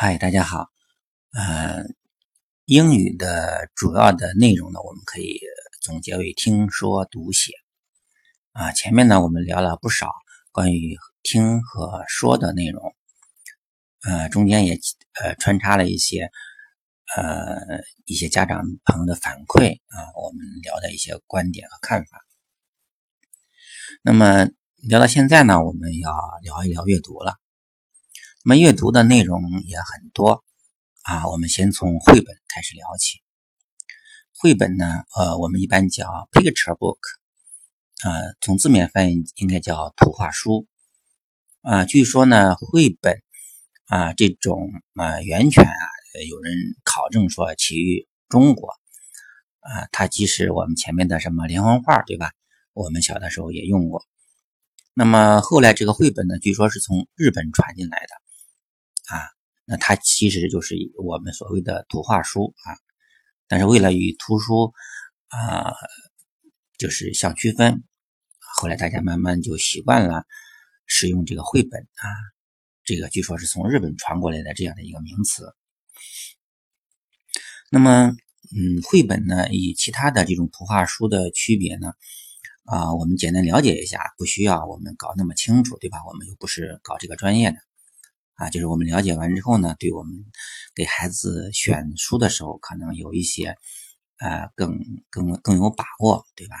嗨，大家好。呃，英语的主要的内容呢，我们可以总结为听说读写。啊，前面呢我们聊了不少关于听和说的内容，呃，中间也呃穿插了一些呃一些家长朋友的反馈啊，我们聊的一些观点和看法。那么聊到现在呢，我们要聊一聊阅读了。我们阅读的内容也很多啊，我们先从绘本开始聊起。绘本呢，呃，我们一般叫 picture book，呃，从字面翻译应该叫图画书。啊，据说呢，绘本啊这种啊源泉啊，有人考证说起于中国。啊，它即使我们前面的什么连环画，对吧？我们小的时候也用过。那么后来这个绘本呢，据说是从日本传进来的。啊，那它其实就是我们所谓的图画书啊，但是为了与图书啊，就是相区分，后来大家慢慢就习惯了使用这个绘本啊，这个据说是从日本传过来的这样的一个名词。那么，嗯，绘本呢，与其他的这种图画书的区别呢，啊，我们简单了解一下，不需要我们搞那么清楚，对吧？我们又不是搞这个专业的。啊，就是我们了解完之后呢，对我们给孩子选书的时候，可能有一些呃更更更有把握，对吧？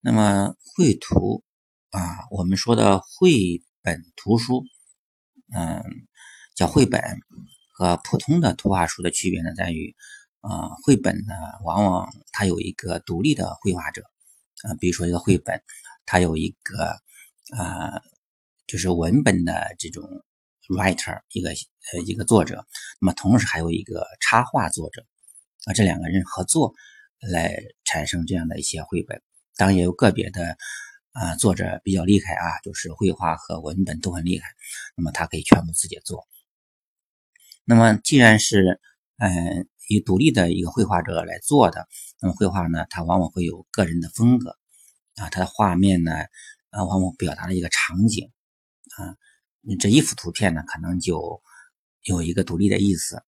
那么绘图啊，我们说的绘本图书，嗯，叫绘本和普通的图画书的区别呢，在于啊，绘本呢往往它有一个独立的绘画者，啊，比如说一个绘本，它有一个啊，就是文本的这种。Writer 一个呃一个作者，那么同时还有一个插画作者啊，这两个人合作来产生这样的一些绘本。当然也有个别的啊作者比较厉害啊，就是绘画和文本都很厉害，那么他可以全部自己做。那么既然是嗯以独立的一个绘画者来做的，那么绘画呢，它往往会有个人的风格啊，它的画面呢啊往往表达了一个场景啊。你这一幅图片呢，可能就有一个独立的意思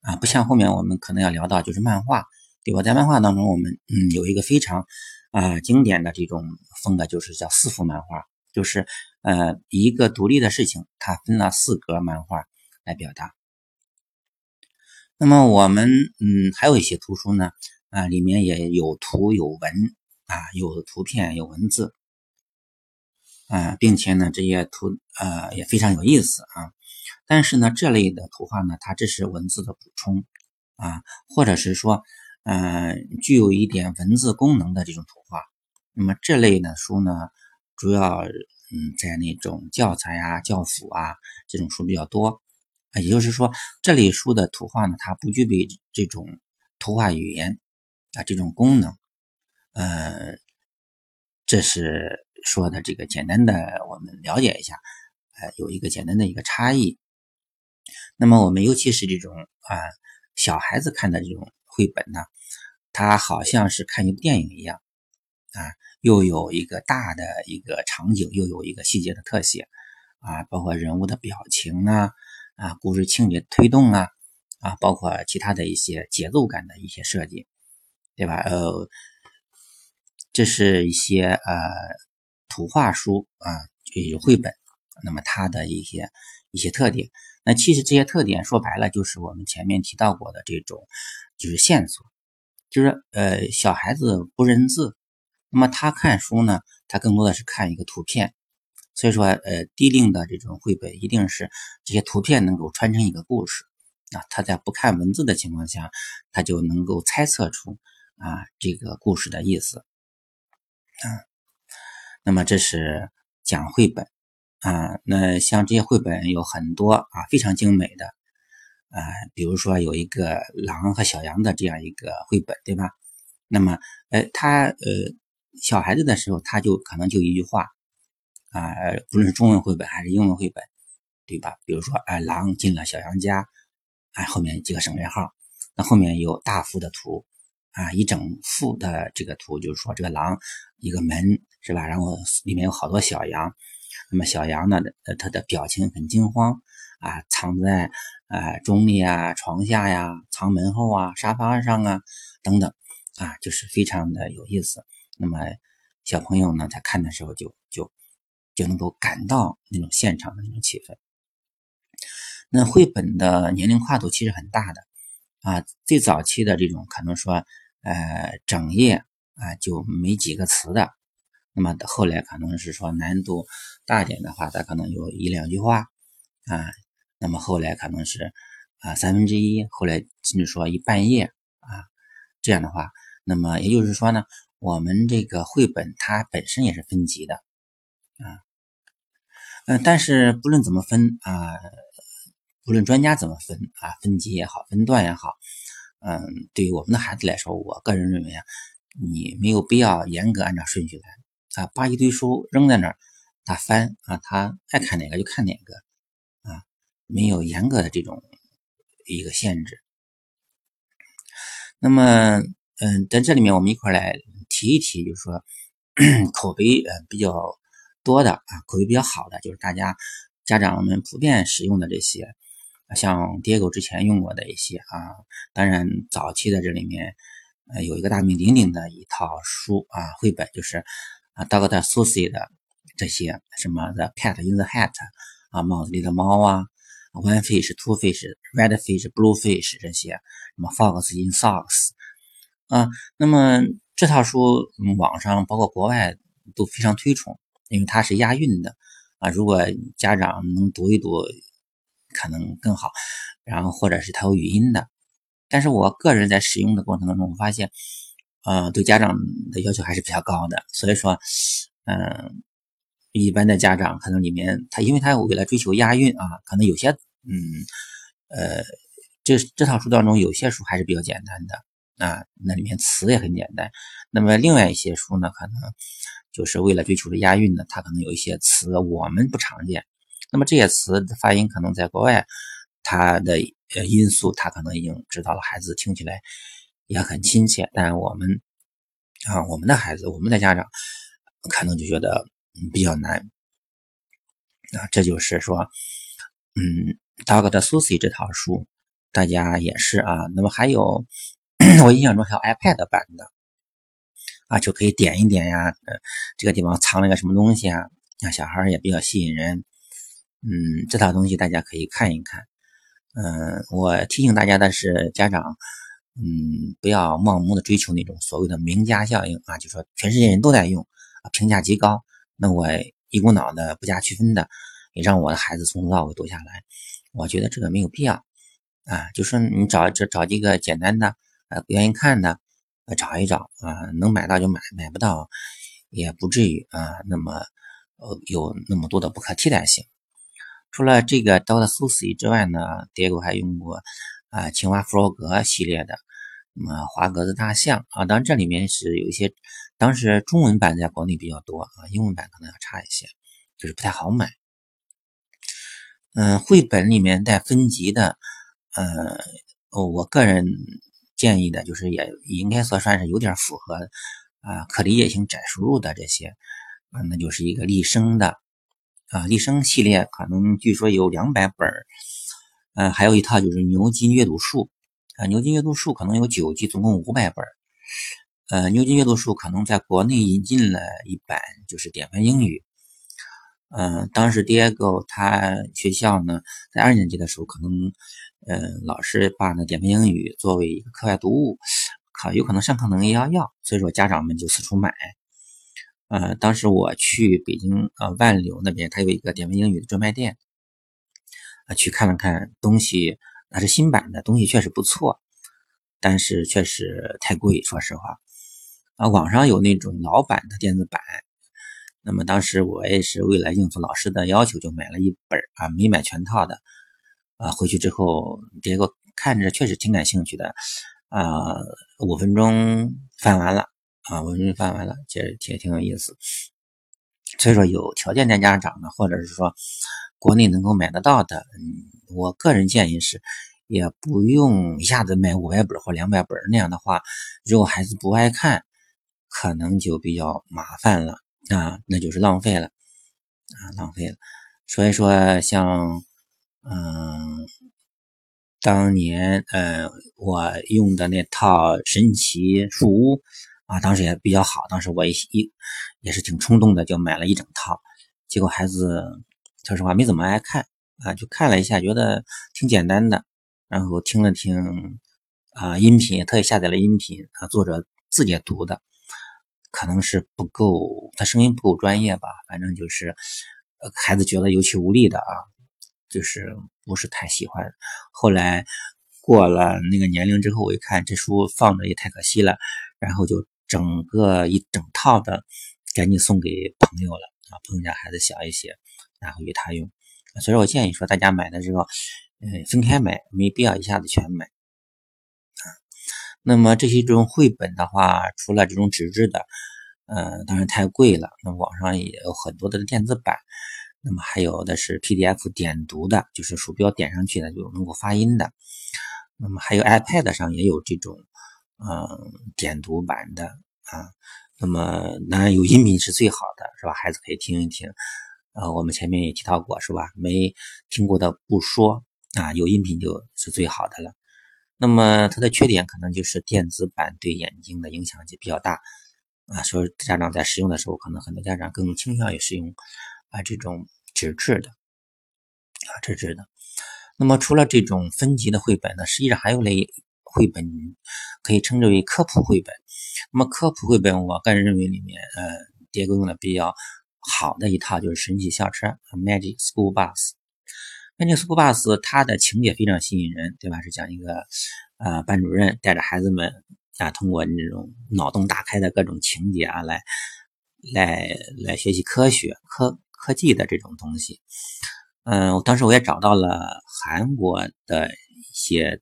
啊，不像后面我们可能要聊到就是漫画，对吧？在漫画当中，我们嗯有一个非常啊经典的这种风格，就是叫四幅漫画，就是呃一个独立的事情，它分了四格漫画来表达。那么我们嗯还有一些图书呢啊，里面也有图有文啊，有图片有文字。啊，并且呢，这些图呃也非常有意思啊。但是呢，这类的图画呢，它只是文字的补充啊，或者是说，嗯，具有一点文字功能的这种图画。那么这类的书呢，主要嗯在那种教材啊、教辅啊这种书比较多啊。也就是说，这类书的图画呢，它不具备这种图画语言啊这种功能。呃，这是。说的这个简单的，我们了解一下，呃，有一个简单的一个差异。那么我们尤其是这种啊小孩子看的这种绘本呢，它好像是看一部电影一样啊，又有一个大的一个场景，又有一个细节的特写啊，包括人物的表情啊啊，故事情节推动啊啊，包括其他的一些节奏感的一些设计，对吧？呃，这是一些呃。图画书啊，就绘本，那么它的一些一些特点，那其实这些特点说白了就是我们前面提到过的这种，就是线索，就是呃小孩子不认字，那么他看书呢，他更多的是看一个图片，所以说呃低龄的这种绘本一定是这些图片能够穿成一个故事。啊，他在不看文字的情况下，他就能够猜测出啊这个故事的意思，啊。那么这是讲绘本啊，那像这些绘本有很多啊，非常精美的啊，比如说有一个狼和小羊的这样一个绘本，对吧？那么，呃，他呃小孩子的时候，他就可能就一句话啊，不论是中文绘本还是英文绘本，对吧？比如说，哎，狼进了小羊家，哎，后面几个省略号，那后面有大幅的图。啊，一整幅的这个图，就是说这个狼一个门是吧？然后里面有好多小羊，那么小羊呢，呃，它的表情很惊慌啊藏在啊钟里啊、床下呀、藏门后啊、沙发上啊等等啊，就是非常的有意思。那么小朋友呢，在看的时候就就就能够感到那种现场的那种气氛。那绘本的年龄跨度其实很大的啊，最早期的这种可能说，呃，整页啊就没几个词的，那么后来可能是说难度大点的话，它可能有一两句话啊，那么后来可能是啊三分之一，后来甚至说一半页啊，这样的话，那么也就是说呢，我们这个绘本它本身也是分级的啊，嗯，但是不论怎么分啊。不论专家怎么分啊，分级也好，分段也好，嗯，对于我们的孩子来说，我个人认为啊，你没有必要严格按照顺序来啊，把一堆书扔在那儿，他翻啊，他爱看哪个就看哪个啊，没有严格的这种一个限制。那么，嗯，在这里面我们一块来提一提，就是说口碑呃比较多的啊，口碑比较好的，就是大家家长们普遍使用的这些。像 Diego 之前用过的一些啊，当然早期的这里面，呃，有一个大名鼎鼎的一套书啊，绘本就是啊，Doctor Susie 的这些什么 The Cat in the Hat 啊，帽子里的猫啊，One Fish、Two Fish、Red Fish、Blue Fish 这些，什么 Fox in Socks 啊，那么这套书网上包括国外都非常推崇，因为它是押韵的啊，如果家长能读一读。可能更好，然后或者是它有语音的，但是我个人在使用的过程当中，我发现，呃，对家长的要求还是比较高的，所以说，嗯，一般的家长可能里面他因为他为了追求押韵啊，可能有些，嗯，呃，这这套书当中有些书还是比较简单的啊，那里面词也很简单，那么另外一些书呢，可能就是为了追求的押韵呢，它可能有一些词我们不常见。那么这些词的发音可能在国外，它的呃因素，它可能已经知道了，孩子听起来也很亲切。但我们啊，我们的孩子，我们的家长可能就觉得比较难啊。这就是说，嗯，Dr. Susie 这套书，大家也是啊。那么还有，我印象中还有 iPad 版的啊，就可以点一点呀，这个地方藏了个什么东西啊，那小孩也比较吸引人。嗯，这套东西大家可以看一看。嗯，我提醒大家的是，家长，嗯，不要盲目的追求那种所谓的名家效应啊，就说全世界人都在用，评价极高，那我一股脑的不加区分的，也让我的孩子从头到尾读下来，我觉得这个没有必要啊。就说你找这找几个简单的，呃，不愿意看的，呃，找一找啊，能买到就买，买不到也不至于啊，那么呃有那么多的不可替代性。除了这个 Dot s u s i 之外呢爹狗还用过啊青蛙弗洛格系列的，那么花格子大象啊，当然这里面是有一些，当时中文版在国内比较多啊，英文版可能要差一些，就是不太好买。嗯，绘本里面带分级的，呃，我个人建议的就是也应该说算是有点符合啊可理解性窄输入的这些，啊，那就是一个立生的。啊，立生系列可能据说有两百本嗯，还有一套就是牛津阅读树，啊，牛津阅读树可能有九集，总共五百本。呃，牛津阅读树可能在国内引进了一版，就是典范英语。嗯，当时 Diego 他学校呢，在二年级的时候，可能，嗯，老师把那典范英语作为一个课外读物，可有可能上课能要要，所以说家长们就四处买。呃，当时我去北京呃万柳那边，它有一个典范英语的专卖店，啊，去看了看东西，那是新版的东西，确实不错，但是确实太贵，说实话。啊，网上有那种老版的电子版，那么当时我也是为了应付老师的要求，就买了一本啊，没买全套的。啊，回去之后，结果看着确实挺感兴趣的，啊，五分钟翻完了。啊，五分钟翻完了，其实也挺有意思。所以说，有条件的家长呢，或者是说国内能够买得到的，嗯，我个人建议是，也不用一下子买五百本或两百本，那样的话，如果孩子不爱看，可能就比较麻烦了啊，那就是浪费了啊，浪费了。所以说，像嗯，当年呃我用的那套神奇树屋啊，当时也比较好，当时我一一也是挺冲动的，就买了一整套。结果孩子说实话没怎么爱看啊，就看了一下，觉得挺简单的，然后听了听啊音频，特意下载了音频啊，作者自己读的，可能是不够，他声音不够专业吧，反正就是孩子觉得有气无力的啊。就是不是太喜欢，后来过了那个年龄之后，我一看这书放着也太可惜了，然后就整个一整套的赶紧送给朋友了啊，朋友家孩子小一些，然后给他用。所以说我建议说，大家买的时候，嗯，分开买，没必要一下子全买啊。那么这些这种绘本的话，除了这种纸质的，嗯，当然太贵了，那网上也有很多的电子版。那么还有的是 PDF 点读的，就是鼠标点上去的就能够发音的。那么还有 iPad 上也有这种，嗯，点读版的啊。那么当然有音频是最好的，是吧？孩子可以听一听。呃，我们前面也提到过，是吧？没听过的不说啊，有音频就是最好的了。那么它的缺点可能就是电子版对眼睛的影响就比较大啊，所以家长在使用的时候，可能很多家长更倾向于使用啊这种。纸质的啊，纸质的。那么除了这种分级的绘本呢，实际上还有类绘本可以称之为科普绘本。那么科普绘本，我个人认为里面，呃，迭戈用的比较好的一套就是《神奇校车》（Magic School Bus）。Magic School Bus 它的情节非常吸引人，对吧？是讲一个呃班主任带着孩子们啊，通过那种脑洞大开的各种情节啊，来来来学习科学科。科技的这种东西，嗯，当时我也找到了韩国的一些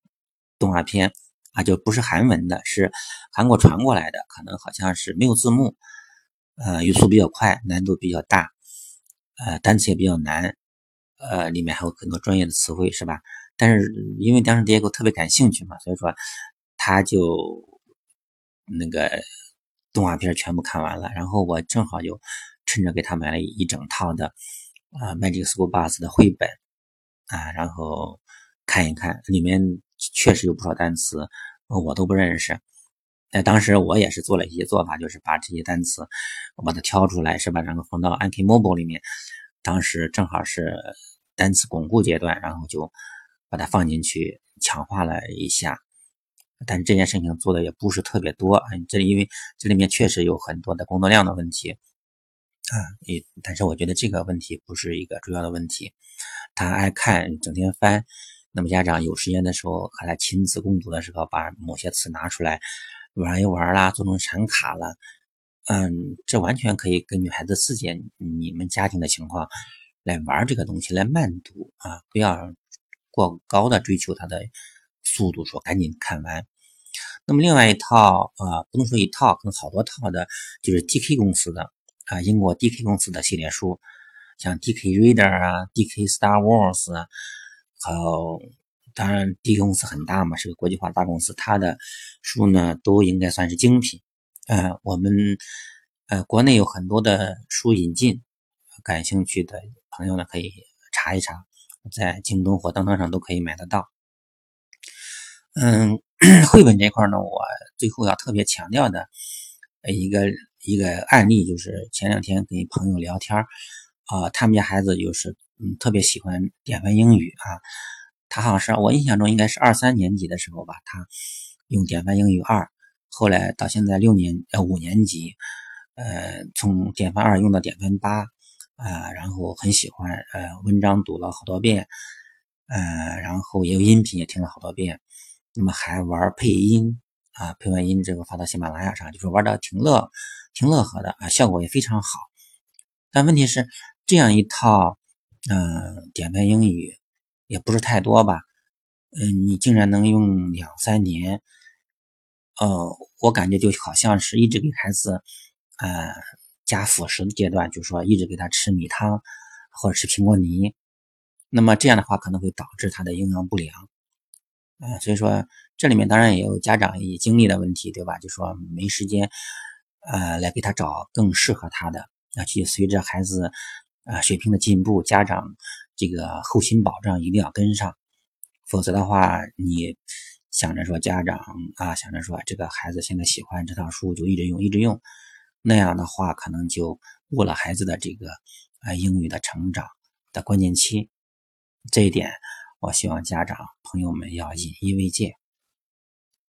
动画片啊，就不是韩文的，是韩国传过来的，可能好像是没有字幕，呃，语速比较快，难度比较大，呃，单词也比较难，呃，里面还有很多专业的词汇，是吧？但是因为当时 Diego 特别感兴趣嘛，所以说他就那个动画片全部看完了，然后我正好就。趁着给他买了一整套的啊，Magic School Bus 的绘本啊，然后看一看，里面确实有不少单词我都不认识。哎，当时我也是做了一些做法，就是把这些单词我把它挑出来，是吧？然后放到 Anki Mobile 里面。当时正好是单词巩固阶段，然后就把它放进去强化了一下。但是这件事情做的也不是特别多，这因为这里面确实有很多的工作量的问题。啊，也，但是我觉得这个问题不是一个主要的问题。他爱看，整天翻，那么家长有时间的时候和他亲子共读的时候，把某些词拿出来玩一玩啦，做成闪卡了，嗯，这完全可以根据孩子自己、你们家庭的情况来玩这个东西，来慢读啊，不要过高的追求他的速度，说赶紧看完。那么另外一套啊，不能说一套，可能好多套的，就是 DK 公司的。啊，英国 DK 公司的系列书，像 DK Reader 啊，DK Star Wars 啊，还有当然，D 公司很大嘛，是个国际化大公司，它的书呢都应该算是精品。呃，我们呃国内有很多的书引进，感兴趣的朋友呢可以查一查，在京东或当当上都可以买得到。嗯，绘本这块呢，我最后要特别强调的一个。一个案例就是前两天跟朋友聊天啊，他们家孩子就是嗯特别喜欢典范英语啊，他好像是我印象中应该是二三年级的时候吧，他用典范英语二，后来到现在六年呃五年级，呃从典范二用到典范八啊，然后很喜欢呃文章读了好多遍，呃然后也有音频也听了好多遍，那么还玩配音啊，配完音之后发到喜马拉雅上，就是玩的挺乐。挺乐呵的啊，效果也非常好。但问题是，这样一套，嗯，典范英语也不是太多吧？嗯，你竟然能用两三年？呃，我感觉就好像是一直给孩子，呃，加辅食的阶段，就是说一直给他吃米汤或者吃苹果泥。那么这样的话可能会导致他的营养不良。啊，所以说这里面当然也有家长也经历的问题，对吧？就说没时间。呃，来给他找更适合他的，啊，去随着孩子，啊，水平的进步，家长这个后勤保障一定要跟上，否则的话，你想着说家长啊，想着说这个孩子现在喜欢这套书，就一直用一直用，那样的话可能就误了孩子的这个啊英语的成长的关键期。这一点，我希望家长朋友们要引以为戒。